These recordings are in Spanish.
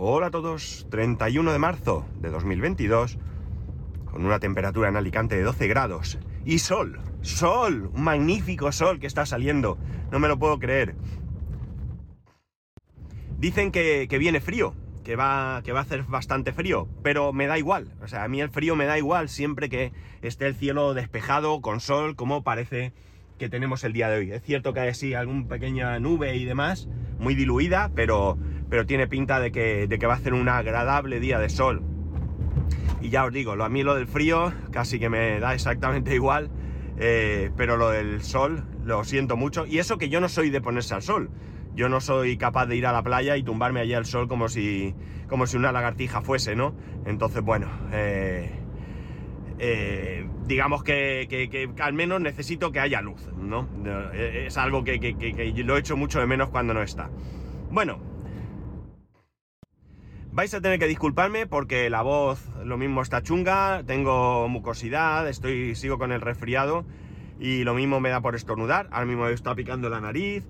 Hola a todos, 31 de marzo de 2022, con una temperatura en Alicante de 12 grados y sol, sol, un magnífico sol que está saliendo, no me lo puedo creer. Dicen que, viene frío, que va, que va a hacer bastante frío, pero me da igual, o sea, a mí el frío me da igual siempre que esté el cielo despejado, con sol, como parece que tenemos el día de hoy. Es cierto que hay así alguna pequeña nube y demás, muy diluida, pero, pero tiene pinta de que, de que va a ser un agradable día de sol. Y ya os digo, lo, a mí lo del frío casi que me da exactamente igual, eh, pero lo del sol lo siento mucho. Y eso que yo no soy de ponerse al sol. Yo no soy capaz de ir a la playa y tumbarme allí al sol como si, como si una lagartija fuese, ¿no? Entonces, bueno, eh, eh, digamos que, que, que, al menos necesito que haya luz, ¿no? Es algo que, que lo echo mucho de menos cuando no está. Bueno, vais a tener que disculparme porque la voz lo mismo está chunga, tengo mucosidad, estoy, sigo con el resfriado y lo mismo me da por estornudar. Ahora mismo está picando la nariz,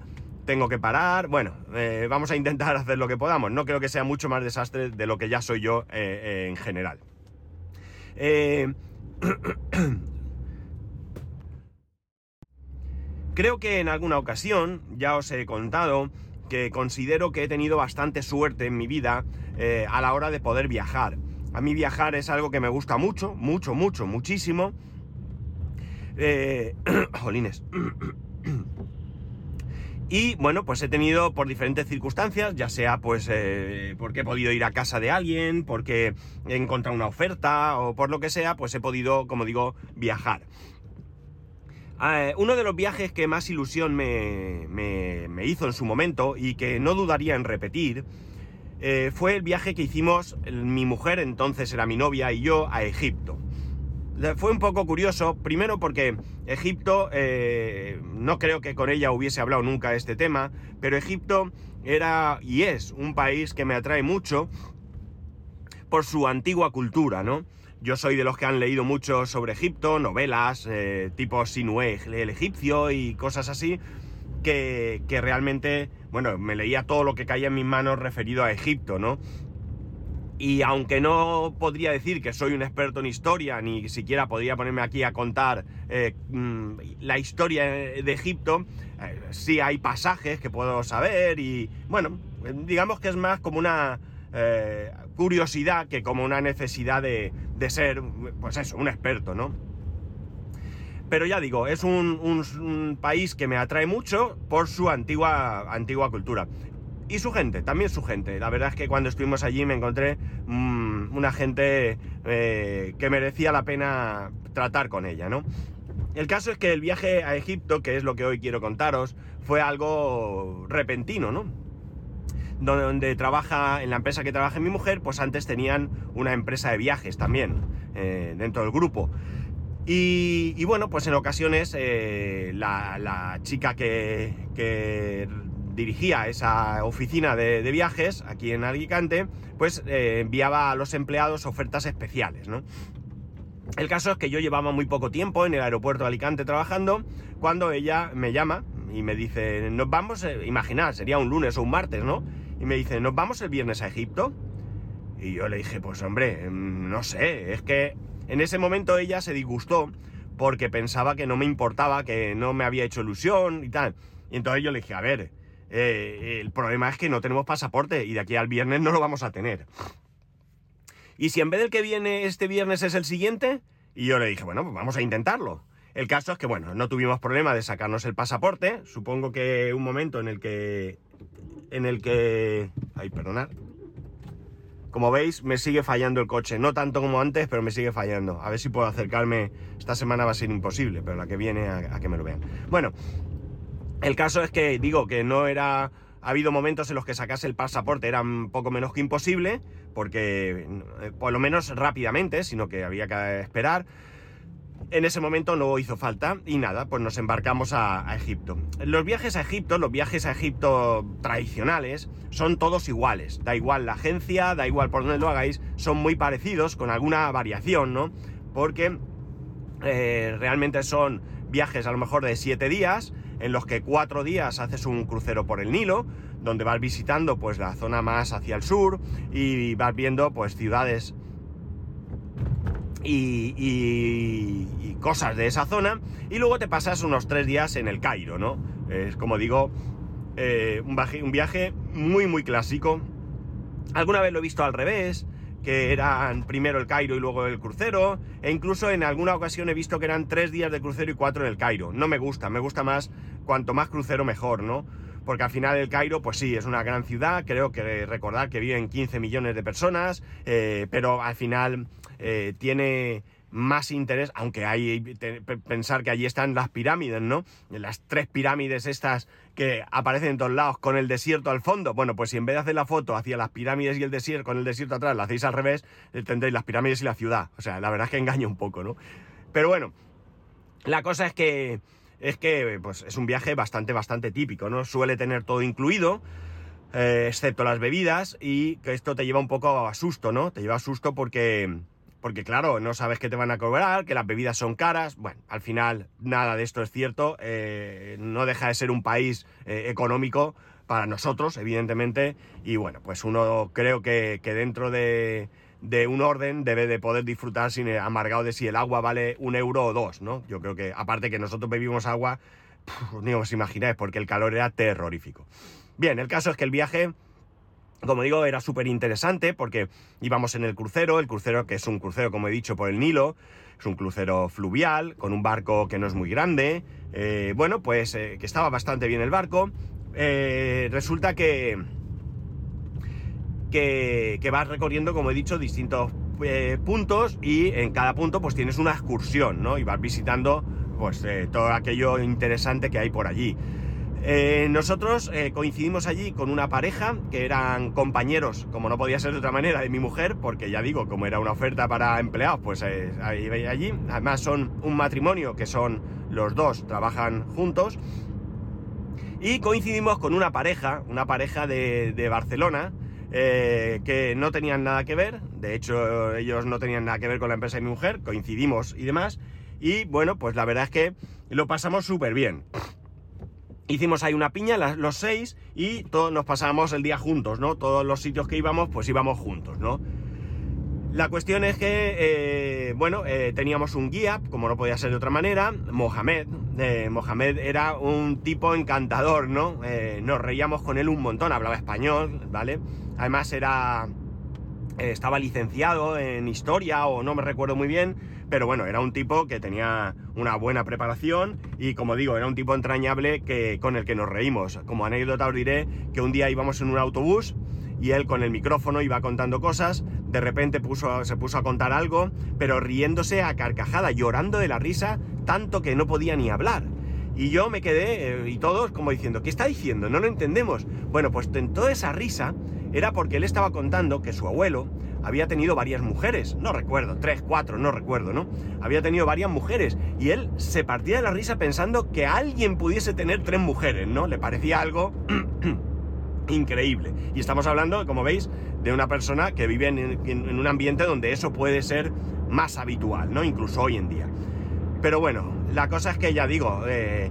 tengo que parar. Bueno, eh, vamos a intentar hacer lo que podamos. No creo que sea mucho más desastre de lo que ya soy yo eh, eh, en general. creo que en alguna ocasión ya os he contado que considero que he tenido bastante suerte en mi vida eh, a la hora de poder viajar. A mí viajar es algo que me gusta mucho, mucho, mucho, muchísimo. Eh, jolines. Y bueno, pues he tenido por diferentes circunstancias, ya sea pues eh, porque he podido ir a casa de alguien, porque he encontrado una oferta o por lo que sea, pues he podido, como digo, viajar. Eh, uno de los viajes que más ilusión me, me, hizo en su momento y que no dudaría en repetir eh, fue el viaje que hicimos mi mujer, entonces era mi novia, y yo a Egipto. Fue un poco curioso, primero porque Egipto, eh, no creo que con ella hubiese hablado nunca de este tema, pero Egipto era y es un país que me atrae mucho por su antigua cultura, ¿no? Yo soy de los que han leído mucho sobre Egipto, novelas eh, tipo Sinué el egipcio y cosas así, que, que, realmente, bueno, me leía todo lo que caía en mis manos referido a Egipto, ¿no? Y aunque no podría decir que soy un experto en historia, ni siquiera podría ponerme aquí a contar eh, mm, la historia de Egipto, eh, sí hay pasajes que puedo saber y, bueno, digamos que es más como una eh, curiosidad que como una necesidad de, de, ser, pues eso, un experto, ¿no? Pero ya digo, es un, país que me atrae mucho por su antigua, antigua cultura. Y su gente, también su gente. La verdad es que cuando estuvimos allí me encontré mmm, una gente eh, que merecía la pena tratar con ella, ¿no? El caso es que el viaje a Egipto, que es lo que hoy quiero contaros, fue algo repentino, ¿no? Donde trabaja, en la empresa que trabaja mi mujer, pues antes tenían una empresa de viajes también eh, dentro del grupo. Y, bueno, pues en ocasiones eh, la, chica que, dirigía esa oficina de, viajes aquí en Alicante, pues eh, enviaba a los empleados ofertas especiales. El caso es que yo llevaba muy poco tiempo en el aeropuerto de Alicante trabajando cuando ella me llama y me dice, nos vamos, imaginar, sería un lunes o un martes, ¿no? Y me dice, ¿nos vamos el viernes a Egipto? Y yo le dije, pues hombre, mm, no sé, es que en ese momento ella se disgustó porque pensaba que no me importaba, que no me había hecho ilusión y tal. Y entonces yo le dije, a ver, eh, el problema es que no tenemos pasaporte y de aquí al viernes no lo vamos a tener. Y si en vez del que viene este viernes es el siguiente, y yo le dije, bueno, pues vamos a intentarlo. El caso es que, bueno, no tuvimos problema de sacarnos el pasaporte. Supongo que un momento en el que en el que... Ay, perdonad. Como veis, me sigue fallando el coche. No tanto como antes, pero me sigue fallando. A ver si puedo acercarme. Esta semana va a ser imposible, pero la que viene a, que me lo vean. Bueno, el caso es que digo que no era... Ha habido momentos en los que sacase el pasaporte era un poco menos que imposible, porque eh, por lo menos rápidamente, sino que había que esperar en ese momento no hizo falta y nada, pues nos embarcamos a, Egipto. Los viajes a Egipto, los viajes a Egipto tradicionales, son todos iguales. Da igual la agencia, da igual por donde lo hagáis, son muy parecidos, con alguna variación, ¿no? Porque eh, realmente son viajes a lo mejor de 7 días, en los que 4 días haces un crucero por el Nilo, donde vas visitando pues la zona más hacia el sur y vas viendo pues ciudades y, cosas de esa zona y luego te pasas unos tres días en el Cairo, ¿no? Es como digo, eh, un, un viaje muy muy clásico. Alguna vez lo he visto al revés, que eran primero el Cairo y luego el crucero, e incluso en alguna ocasión he visto que eran tres días de crucero y cuatro en el Cairo. No me gusta, me gusta más cuanto más crucero mejor, ¿no? Porque al final el Cairo, pues sí, es una gran ciudad, creo que recordar que viven 15 millones de personas, eh, pero al final eh, tiene más interés, aunque hay pensar que allí están las pirámides, ¿no? Las tres pirámides estas que aparecen en todos lados con el desierto al fondo. Bueno, pues si en vez de hacer la foto hacia las pirámides y el desierto, con el desierto atrás, la hacéis al revés, eh, tendréis las pirámides y la ciudad. O sea, la verdad es que engaña un poco, ¿no? Pero bueno, la cosa es que es que pues, es un viaje bastante, bastante típico, ¿no? Suele tener todo incluido, eh, excepto las bebidas, y que esto te lleva un poco a susto, ¿no? Te lleva a susto porque, porque claro, no sabes qué te van a cobrar, que las bebidas son caras. Bueno, al final nada de esto es cierto, eh, no deja de ser un país eh, económico para nosotros, evidentemente, y bueno, pues uno creo que dentro de de un orden debe de poder disfrutar sin amargado de si el agua vale un euro o dos, ¿no? Yo creo que, aparte que nosotros bebimos agua, ni os imagináis, porque el calor era terrorífico. Bien, el caso es que el viaje, como digo, era súper interesante porque íbamos en el crucero, el crucero que es un crucero, como he dicho, por el Nilo, es un crucero fluvial, con un barco que no es muy grande, eh, bueno, pues eh, que estaba bastante bien el barco. Eh, resulta que que, vas recorriendo, como he dicho, distintos eh, puntos y en cada punto pues tienes una excursión, ¿no? Y vas visitando pues eh, todo aquello interesante que hay por allí. Eh, nosotros coincidimos allí con una pareja que eran compañeros, como no podía ser de otra manera, de mi mujer, porque ya digo, como era una oferta para empleados, pues ahí allí. Además son un matrimonio que son los dos, trabajan juntos. Y coincidimos con una pareja, una pareja de Barcelona, eh, que no tenían nada que ver, de hecho ellos no tenían nada que ver con la empresa de mi mujer, coincidimos y demás, y bueno, pues la verdad es que lo pasamos súper bien. Hicimos ahí una piña, los seis, y todos nos pasábamos el día juntos, ¿no? Todos los sitios que íbamos, pues íbamos juntos, ¿no? La cuestión es que, eh, bueno, eh, teníamos un guía, como no podía ser de otra manera, Mohamed. Mohamed era un tipo encantador, ¿no? nos reíamos con él un montón, hablaba español, ¿vale? Además era... Eh, estaba licenciado en historia o no me recuerdo muy bien, pero bueno, era un tipo que tenía una buena preparación y como digo, era un tipo entrañable que, con el que nos reímos. Como anécdota os diré que un día íbamos en un autobús y él con el micrófono iba contando cosas, de repente puso, se puso a contar algo, pero riéndose a carcajada, llorando de la risa, tanto que no podía ni hablar. Y yo me quedé, eh, y todos como diciendo, ¿qué está diciendo? No lo entendemos. Bueno, pues en toda esa risa era porque él estaba contando que su abuelo había tenido varias mujeres, no recuerdo, tres, cuatro, no recuerdo, ¿no? Había tenido varias mujeres y él se partía de la risa pensando que alguien pudiese tener tres mujeres, ¿no? Le parecía algo increíble. Y estamos hablando, como veis, de una persona que vive en, un ambiente donde eso puede ser más habitual, ¿no? Incluso hoy en día. Pero bueno, la cosa es que ya digo, eh,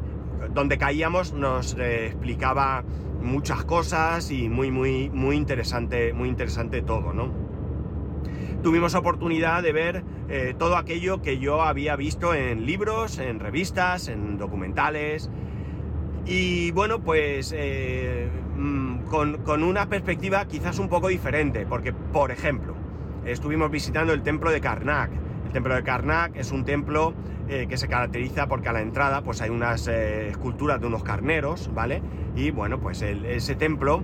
donde caíamos nos eh, explicaba muchas cosas y muy, muy, muy interesante, muy interesante todo, ¿no? Tuvimos oportunidad de ver eh, todo aquello que yo había visto en libros, en revistas, en documentales. Y bueno, pues eh, mm, con, con una perspectiva quizás un poco diferente, porque, por ejemplo, estuvimos visitando el templo de Karnak. El templo de Karnak es un templo eh, que se caracteriza porque a la entrada pues hay unas eh, esculturas de unos carneros, ¿vale? Y bueno, pues ese templo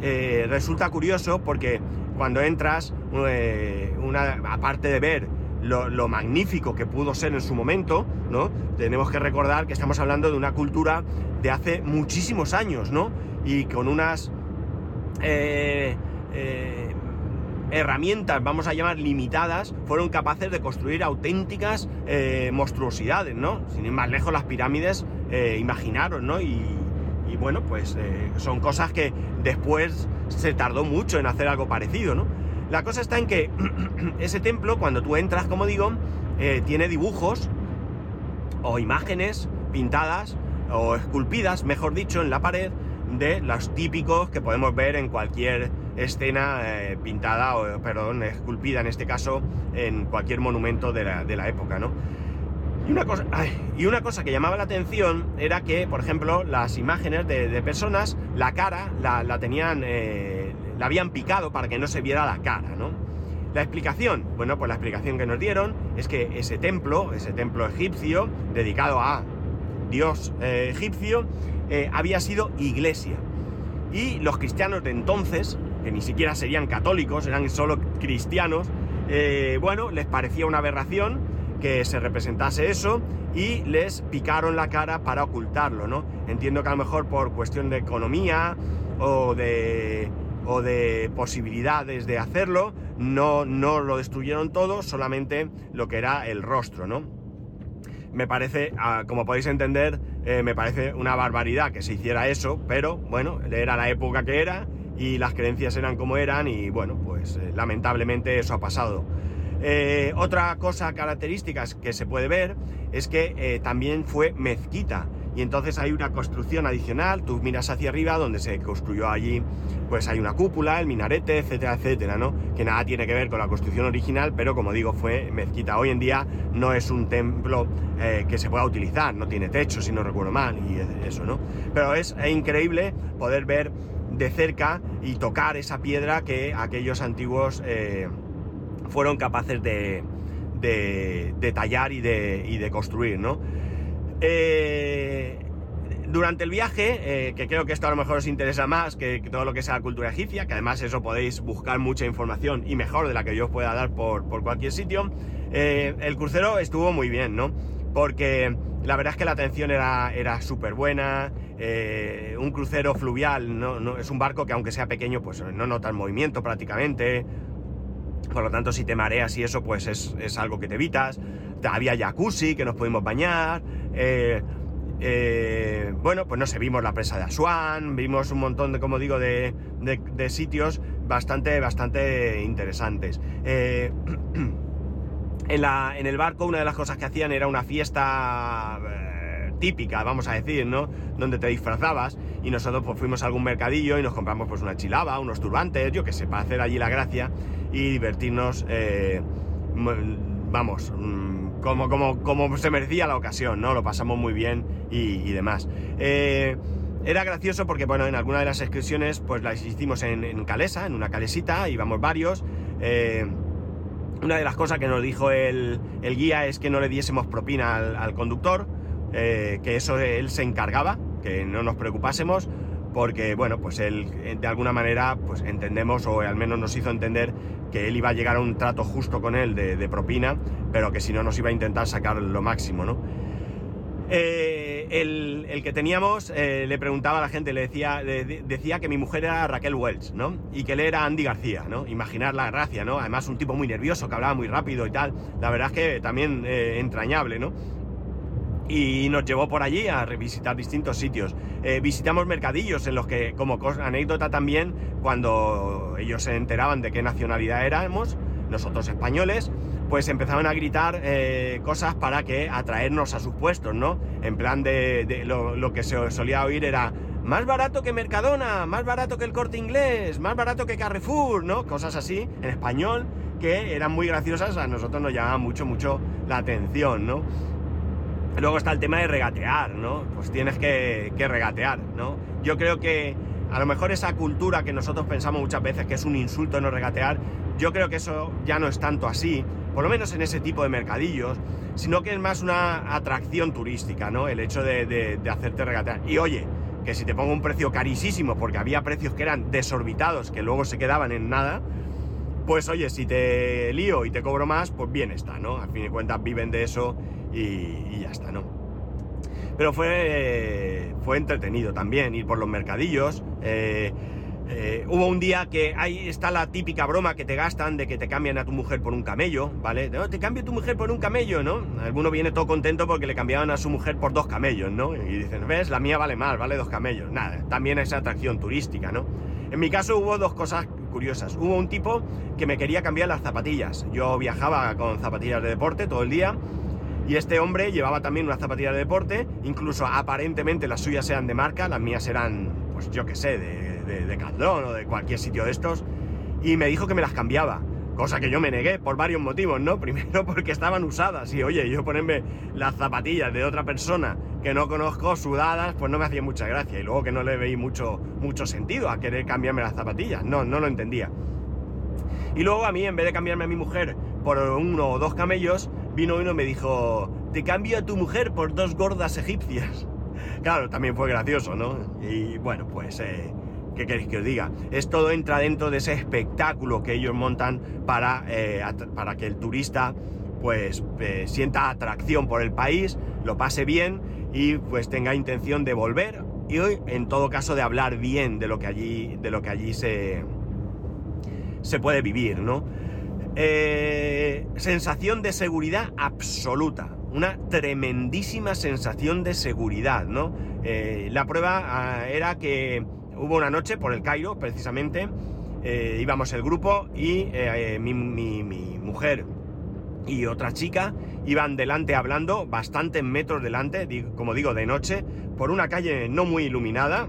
eh, resulta curioso porque cuando entras, una, aparte de ver lo, magnífico que pudo ser en su momento, ¿no? Tenemos que recordar que estamos hablando de una cultura de hace muchísimos años, ¿no? Y con unas herramientas, vamos a llamar limitadas, fueron capaces de construir auténticas eh, monstruosidades, ¿no? Sin ir más lejos, las pirámides, eh, imaginaron, ¿no? Y, bueno, pues eh, son cosas que después se tardó mucho en hacer algo parecido, ¿no? La cosa está en que ese templo, cuando tú entras, como digo, tiene dibujos o imágenes pintadas o esculpidas, mejor dicho, en la pared de los típicos que podemos ver en cualquier escena eh, pintada, o perdón, esculpida en este caso, en cualquier monumento de la, época, ¿no? Y una, cosa, y una cosa que llamaba la atención era que, por ejemplo, las imágenes de, personas, la cara la, tenían, eh, la habían picado para que no se viera la cara, ¿no? La explicación, bueno, pues la explicación que nos dieron es que ese templo, ese templo egipcio, dedicado a dios eh, egipcio, había sido iglesia. Y los cristianos de entonces, que ni siquiera serían católicos, eran solo cristianos, eh, bueno, les parecía una aberración que se representase eso y les picaron la cara para ocultarlo, ¿no? Entiendo que a lo mejor por cuestión de economía o de, o de posibilidades de hacerlo, no, no lo destruyeron todo, solamente lo que era el rostro, ¿no? Me parece, ah, como podéis entender, eh, me parece una barbaridad que se hiciera eso, pero bueno, era la época que era y las creencias eran como eran y bueno, pues eh, lamentablemente eso ha pasado. Eh, otra cosa característica que se puede ver es que eh, también fue mezquita y entonces hay una construcción adicional, tú miras hacia arriba donde se construyó allí, pues hay una cúpula, el minarete, etcétera, etcétera, ¿no? Que nada tiene que ver con la construcción original, pero como digo, fue mezquita. Hoy en día no es un templo que se pueda utilizar, no tiene techo, si no recuerdo mal, y eso, ¿no? Pero es increíble poder ver de cerca y tocar esa piedra que aquellos antiguos eh, fueron capaces de, de, tallar y de, y de construir, ¿no? Eh, durante el viaje, eh, que creo que esto a lo mejor os interesa más que, todo lo que sea la cultura egipcia, que además eso podéis buscar mucha información y mejor de la que yo os pueda dar por, por cualquier sitio, el crucero estuvo muy bien, ¿no? Porque la verdad es que la atención era, era súper buena, eh, un crucero fluvial no, es un barco que aunque sea pequeño, pues no nota el movimiento prácticamente. Por lo tanto, si te mareas y eso, pues es, algo que te evitas. Había jacuzzi que nos pudimos bañar. Eh, eh, bueno, pues no sé, vimos la presa de Asuán, vimos un montón de, como digo, de, sitios bastante, bastante interesantes. en, la, en el barco una de las cosas que hacían era una fiesta típica, vamos a decir, ¿no? Donde te disfrazabas y nosotros pues fuimos a algún mercadillo y nos compramos pues una chilaba, unos turbantes, yo que sé, para hacer allí la gracia y divertirnos, eh, vamos, mm, como, como, como se merecía la ocasión, ¿no? Lo pasamos muy bien y, demás. Eh, era gracioso porque, bueno, en alguna de las excursiones pues las hicimos en, Calesa, en una calesita, íbamos varios. Eh, una de las cosas que nos dijo el, guía es que no le diésemos propina al conductor, eh, que eso él se encargaba, que no nos preocupásemos, porque bueno, pues él eh, de alguna manera pues entendemos o al menos nos hizo entender que él iba a llegar a un trato justo con él de, propina, pero que si no nos iba a intentar sacar lo máximo, ¿no? Eh, el, que teníamos le preguntaba a la gente, le decía, decía que mi mujer era Raquel Welch, ¿no? Y que él era Andy García, ¿no? Imaginar la gracia, ¿no? Además un tipo muy nervioso, que hablaba muy rápido y tal. La verdad es que también entrañable, ¿no? y nos llevó por allí a revisitar distintos sitios. Eh, visitamos mercadillos en los que, como anécdota también, cuando ellos se enteraban de qué nacionalidad éramos, nosotros españoles, pues empezaban a gritar eh, cosas para que atraernos a sus puestos, ¿no? En plan de, lo, que se solía oír era más barato que Mercadona, más barato que el Corte Inglés, más barato que Carrefour, ¿no? Cosas así en español que eran muy graciosas, a nosotros nos llamaban mucho, mucho la atención, ¿no? Luego está el tema de regatear, ¿no? Pues tienes que, regatear, ¿no? Yo creo que a lo mejor esa cultura que nosotros pensamos muchas veces que es un insulto no regatear, yo creo que eso ya no es tanto así, por lo menos en ese tipo de mercadillos, sino que es más una atracción turística, ¿no? El hecho de, hacerte regatear. Y oye, que si te pongo un precio carísimo, porque había precios que eran desorbitados, que luego se quedaban en nada, pues oye, si te lío y te cobro más, pues bien está, ¿no? A fin de cuentas viven de eso y, ya está, ¿no? Pero fue, fue entretenido también ir por los mercadillos. Eh, eh, hubo un día que ahí está la típica broma que te gastan de que te cambian a tu mujer por un camello, ¿vale? No, te cambio tu mujer por un camello, ¿no? Alguno viene todo contento porque le cambiaban a su mujer por dos camellos, ¿no? Y dicen, ves, la mía vale más, vale dos camellos. Nada, también es atracción turística, ¿no? En mi caso hubo dos cosas curiosas. Hubo un tipo que me quería cambiar las zapatillas. Yo viajaba con zapatillas de deporte todo el día y este hombre llevaba también una zapatilla de deporte, incluso aparentemente las suyas eran de marca, las mías eran pues yo qué sé, de, de, de o de cualquier sitio de estos, y me dijo que me las cambiaba. Cosa que yo me negué por varios motivos, ¿no? Primero porque estaban usadas y oye, yo ponerme las zapatillas de otra persona que no conozco sudadas, pues no me hacía mucha gracia. Y luego que no le veí mucho, mucho sentido a querer cambiarme las zapatillas. No, no lo entendía. Y luego a mí, en vez de cambiarme a mi mujer por uno o dos camellos, vino uno y me dijo, te cambio a tu mujer por dos gordas egipcias. Claro, también fue gracioso, ¿no? Y bueno, pues... Eh, ¿Qué queréis que os diga? Es todo entra dentro de ese espectáculo que ellos montan para, eh, para que el turista pues eh, sienta atracción por el país, lo pase bien y pues tenga intención de volver y en todo caso de hablar bien de lo que allí, de lo que allí se, se puede vivir, ¿no? Sensación de seguridad absoluta, una tremendísima sensación de seguridad, ¿no? la prueba ah, era que hubo una noche por el Cairo, precisamente, eh, íbamos el grupo y eh, mi, mujer y otra chica iban delante hablando, bastantes metros delante, como digo, de noche, por una calle no muy iluminada.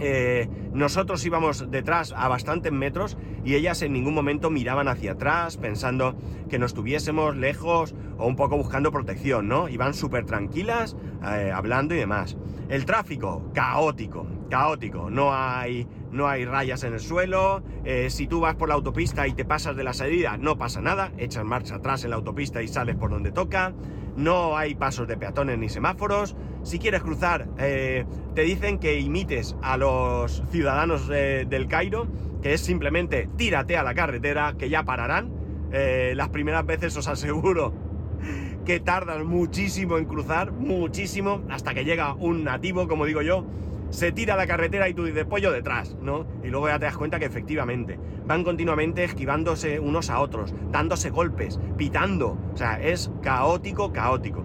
Eh, nosotros íbamos detrás a bastantes metros y ellas en ningún momento miraban hacia atrás pensando que nos tuviésemos lejos o un poco buscando protección, ¿no? Iban súper tranquilas, hablando y demás. El tráfico, caótico, caótico. No hay, no hay rayas en el suelo. Eh, si tú vas por la autopista y te pasas de la salida, no pasa nada. Echas marcha atrás en la autopista y sales por donde toca. No hay pasos de peatones ni semáforos. Si quieres cruzar, eh, te dicen que imites a los ciudadanos eh, del Cairo, que es simplemente tírate a la carretera, que ya pararán. las primeras veces os aseguro que tardan muchísimo en cruzar, muchísimo, hasta que llega un nativo, como digo yo, se tira a la carretera y tú dices pollo detrás, ¿no? Y luego ya te das cuenta que efectivamente van continuamente esquivándose unos a otros, dándose golpes, pitando. O sea, es caótico, caótico.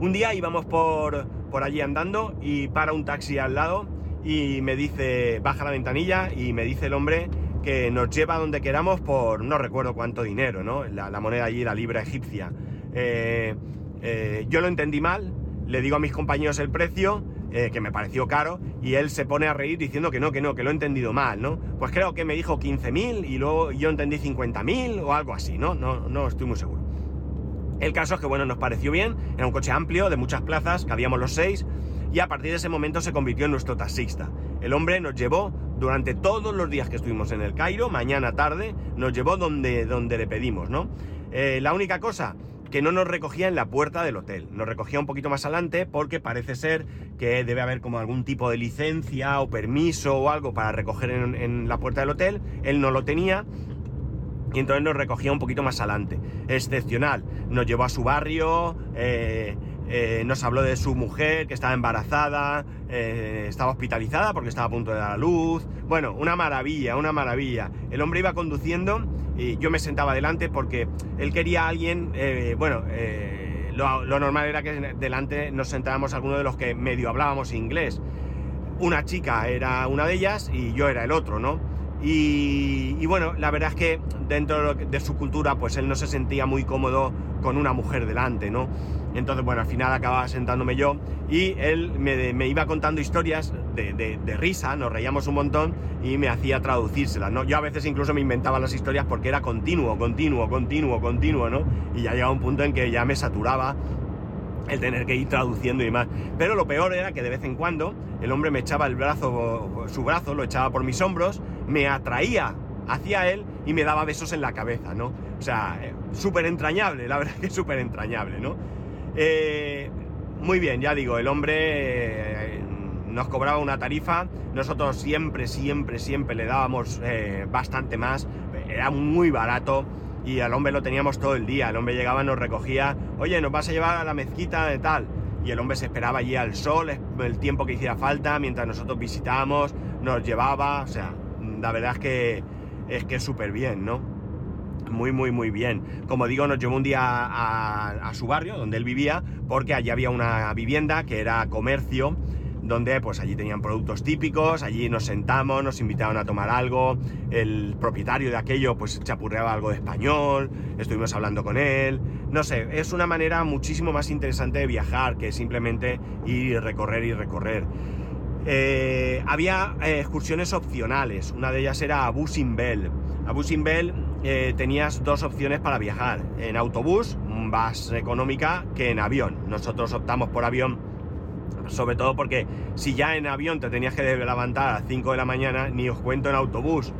Un día íbamos por, por allí andando y para un taxi al lado y me dice, baja la ventanilla y me dice el hombre que nos lleva donde queramos por no recuerdo cuánto dinero, ¿no? La, moneda allí, la libra egipcia. Eh, eh, yo lo entendí mal, le digo a mis compañeros el precio eh, que me pareció caro, y él se pone a reír diciendo que no, que no, que lo he entendido mal, ¿no? Pues creo que me dijo 15.000 y luego yo entendí 50.000 o algo así, ¿no? ¿no? No estoy muy seguro. El caso es que, bueno, nos pareció bien, era un coche amplio, de muchas plazas, cabíamos los seis, y a partir de ese momento se convirtió en nuestro taxista. El hombre nos llevó durante todos los días que estuvimos en el Cairo, mañana, tarde, nos llevó donde, donde le pedimos, ¿no? Eh, la única cosa que no nos recogía en la puerta del hotel. Nos recogía un poquito más adelante porque parece ser que debe haber como algún tipo de licencia o permiso o algo para recoger en, la puerta del hotel. Él no lo tenía y entonces nos recogía un poquito más adelante. Excepcional. Nos llevó a su barrio, eh, eh, nos habló de su mujer que estaba embarazada, eh, estaba hospitalizada porque estaba a punto de dar a luz. Bueno, una maravilla, una maravilla. El hombre iba conduciendo y yo me sentaba delante porque él quería a alguien, eh, bueno, eh, lo, normal era que delante nos sentábamos algunos de los que medio hablábamos inglés. Una chica era una de ellas y yo era el otro, ¿no? Y, bueno, la verdad es que dentro de su cultura, pues él no se sentía muy cómodo con una mujer delante, ¿no? Entonces, bueno, al final acababa sentándome yo y él me, iba contando historias de, risa, nos reíamos un montón y me hacía traducírselas, ¿no? Yo a veces incluso me inventaba las historias porque era continuo, continuo, continuo, continuo, ¿no? Y ya llegaba un punto en que ya me saturaba el tener que ir traduciendo y demás. Pero lo peor era que de vez en cuando el hombre me echaba el brazo, su brazo, lo echaba por mis hombros, me atraía hacia él y me daba besos en la cabeza, ¿no? O sea, eh, súper entrañable, la verdad que súper entrañable, ¿no? Eh, muy bien, ya digo, el hombre eh, nos cobraba una tarifa, nosotros siempre, siempre, siempre le dábamos eh, bastante más, era muy barato y al hombre lo teníamos todo el día, el hombre llegaba, nos recogía, oye, nos vas a llevar a la mezquita de tal, y el hombre se esperaba allí al sol, el tiempo que hiciera falta, mientras nosotros visitábamos, nos llevaba, o sea, la verdad es que es que súper bien, ¿no? muy, muy, muy bien. Como digo, nos llevó un día a, su barrio, donde él vivía, porque allí había una vivienda que era comercio, donde pues allí tenían productos típicos, allí nos sentamos, nos invitaron a tomar algo, el propietario de aquello pues chapurreaba algo de español, estuvimos hablando con él, no sé, es una manera muchísimo más interesante de viajar que simplemente ir y recorrer y recorrer. Eh, había eh, excursiones opcionales, una de ellas era a Busimbel. A Busimbel eh, tenías dos opciones para viajar, en autobús, más económica que en avión. Nosotros optamos por avión, sobre todo porque si ya en avión te tenías que levantar a las 5 de la mañana, ni os cuento en autobús.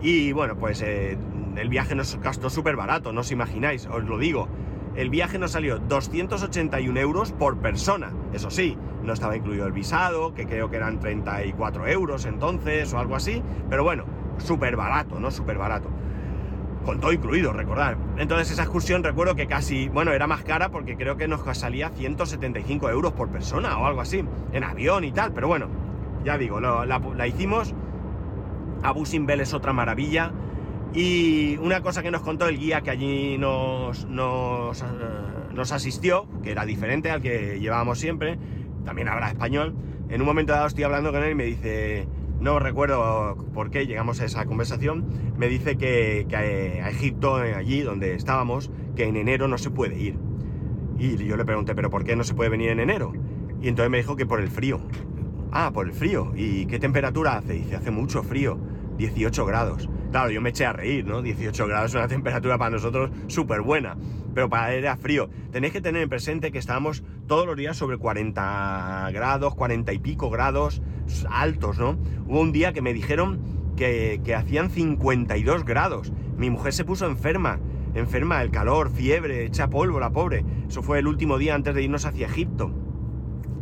Y bueno, pues el viaje nos gastó súper barato, no os imagináis, os lo digo. El viaje nos salió 281 euros por persona. Eso sí, no estaba incluido el visado, que creo que eran 34 euros entonces o algo así. Pero bueno, súper barato, ¿no? Súper barato. Con todo incluido, recordar. Entonces esa excursión recuerdo que casi, bueno, era más cara porque creo que nos salía 175 euros por persona o algo así. En avión y tal. Pero bueno, ya digo, la, la hicimos. A Bell es otra maravilla. Y una cosa que nos contó el guía que allí nos, nos, eh, nos, asistió, que era diferente al que llevábamos siempre, también habla español, en un momento dado estoy hablando con él y me dice, no recuerdo por qué llegamos a esa conversación, me dice que, que a Egipto, eh, allí donde estábamos, que en enero no se puede ir. Y yo le pregunté, ¿pero por qué no se puede venir en enero? Y entonces me dijo que por el frío. Ah, por el frío. ¿Y qué temperatura hace? Dice, hace mucho frío, 18 grados. Claro, yo me eché a reír, ¿no? 18 grados es una temperatura para nosotros súper buena, pero para él era frío. Tenéis que tener en presente que estábamos todos los días sobre 40 grados, 40 y pico grados altos, ¿no? Hubo un día que me dijeron que, que hacían 52 grados. Mi mujer se puso enferma, enferma, el calor, fiebre, echa polvo, la pobre. Eso fue el último día antes de irnos hacia Egipto.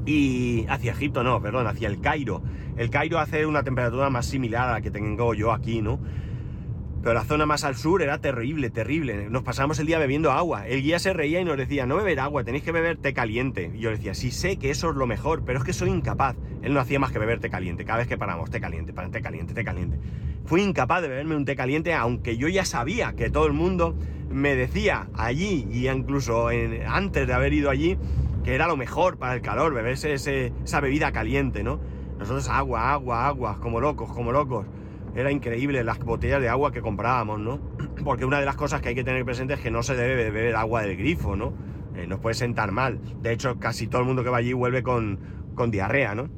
Y hacia Egipto, no, perdón, hacia el Cairo. El Cairo hace una temperatura más similar a la que tengo yo aquí, ¿no? Pero la zona más al sur era terrible, terrible. Nos pasamos el día bebiendo agua. El guía se reía y nos decía, no beber agua, tenéis que beber té caliente. Y yo le decía, sí sé que eso es lo mejor, pero es que soy incapaz. Él no hacía más que beber té caliente. Cada vez que paramos, té caliente, té caliente, té caliente. Fui incapaz de beberme un té caliente, aunque yo ya sabía que todo el mundo me decía allí, y incluso antes de haber ido allí, que era lo mejor para el calor, beberse esa bebida caliente, ¿no? Nosotros agua, agua, agua, como locos, como locos era increíble las botellas de agua que comprábamos, ¿no? Porque una de las cosas que hay que tener presente es que no se debe beber agua del grifo, ¿no? Eh, nos puede sentar mal. De hecho, casi todo el mundo que va allí vuelve con, con diarrea, ¿no?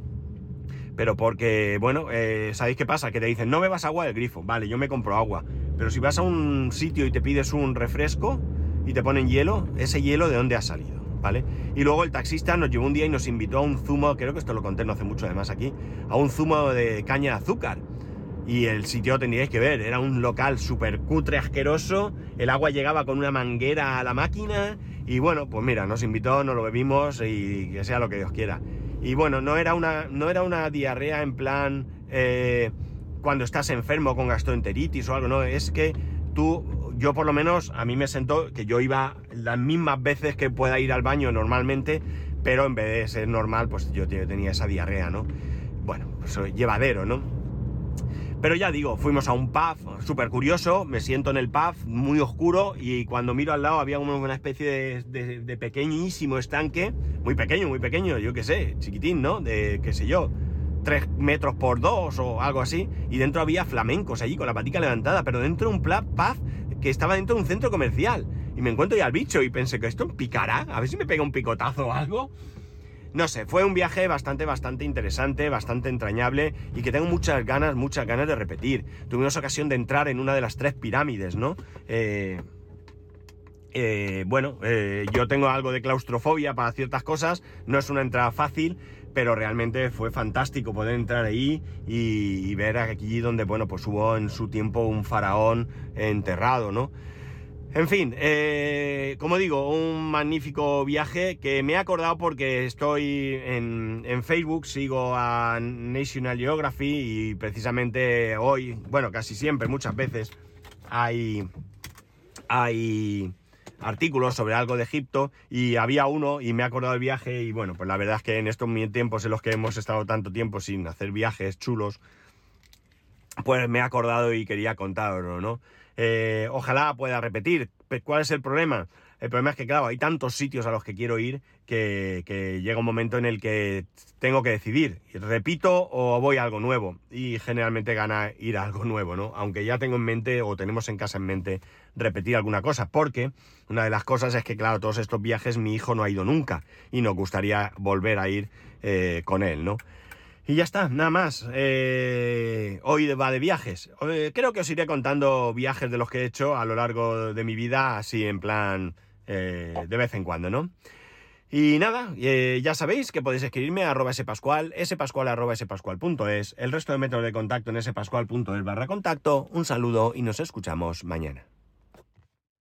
Pero porque, bueno, eh, ¿sabéis qué pasa? Que te dicen, no bebas agua del grifo. Vale, yo me compro agua. Pero si vas a un sitio y te pides un refresco y te ponen hielo, ese hielo de dónde ha salido, ¿vale? Y luego el taxista nos llevó un día y nos invitó a un zumo, creo que esto lo conté no hace mucho además aquí, a un zumo de caña de azúcar. Y el sitio tendríais que ver, era un local súper cutre, asqueroso, el agua llegaba con una manguera a la máquina y bueno, pues mira, nos invitó, nos lo bebimos y que sea lo que Dios quiera. Y bueno, no era una, no era una diarrea en plan eh, cuando estás enfermo con gastroenteritis o algo, no, es que tú, yo por lo menos, a mí me sentó que yo iba las mismas veces que pueda ir al baño normalmente, pero en vez de ser normal, pues yo tenía esa diarrea, ¿no? Bueno, pues llevadero, ¿no? Pero ya digo, fuimos a un pub súper curioso, me siento en el pub muy oscuro y cuando miro al lado había una especie de, pequeñísimo estanque, muy pequeño, muy pequeño, yo qué sé, chiquitín, ¿no? De qué sé yo, tres metros por dos o algo así, y dentro había flamencos allí con la patica levantada, pero dentro de un pub que estaba dentro de un centro comercial. Y me encuentro ya al bicho y pensé que esto picará, a ver si me pega un picotazo o algo. No sé, fue un viaje bastante, bastante interesante, bastante entrañable y que tengo muchas ganas, muchas ganas de repetir. Tuvimos ocasión de entrar en una de las tres pirámides, ¿no? Eh, eh, bueno, eh, yo tengo algo de claustrofobia para ciertas cosas, no es una entrada fácil, pero realmente fue fantástico poder entrar ahí y, y ver aquí donde, bueno, pues hubo en su tiempo un faraón enterrado, ¿no? En fin, eh, como digo, un magnífico viaje que me he acordado porque estoy en, Facebook, sigo a National Geography y precisamente hoy, bueno, casi siempre, muchas veces, hay, hay artículos sobre algo de Egipto y había uno y me he acordado del viaje y bueno, pues la verdad es que en estos tiempos en los que hemos estado tanto tiempo sin hacer viajes chulos, pues me he acordado y quería contarlo, ¿no? Eh, ojalá pueda repetir. ¿Cuál es el problema? El problema es que, claro, hay tantos sitios a los que quiero ir que, llega un momento en el que tengo que decidir. ¿Repito o voy a algo nuevo? Y generalmente gana ir a algo nuevo, ¿no? Aunque ya tengo en mente o tenemos en casa en mente repetir alguna cosa. Porque una de las cosas es que, claro, todos estos viajes mi hijo no ha ido nunca y nos gustaría volver a ir eh, con él, ¿no? Y ya está, nada más. Eh, hoy va de viajes. Eh, creo que os iré contando viajes de los que he hecho a lo largo de mi vida, así en plan eh, de vez en cuando, ¿no? Y nada, ya sabéis que podéis escribirme a arroba spascual, spascual el resto de métodos de contacto en spascual.es barra contacto. Un saludo y nos escuchamos mañana.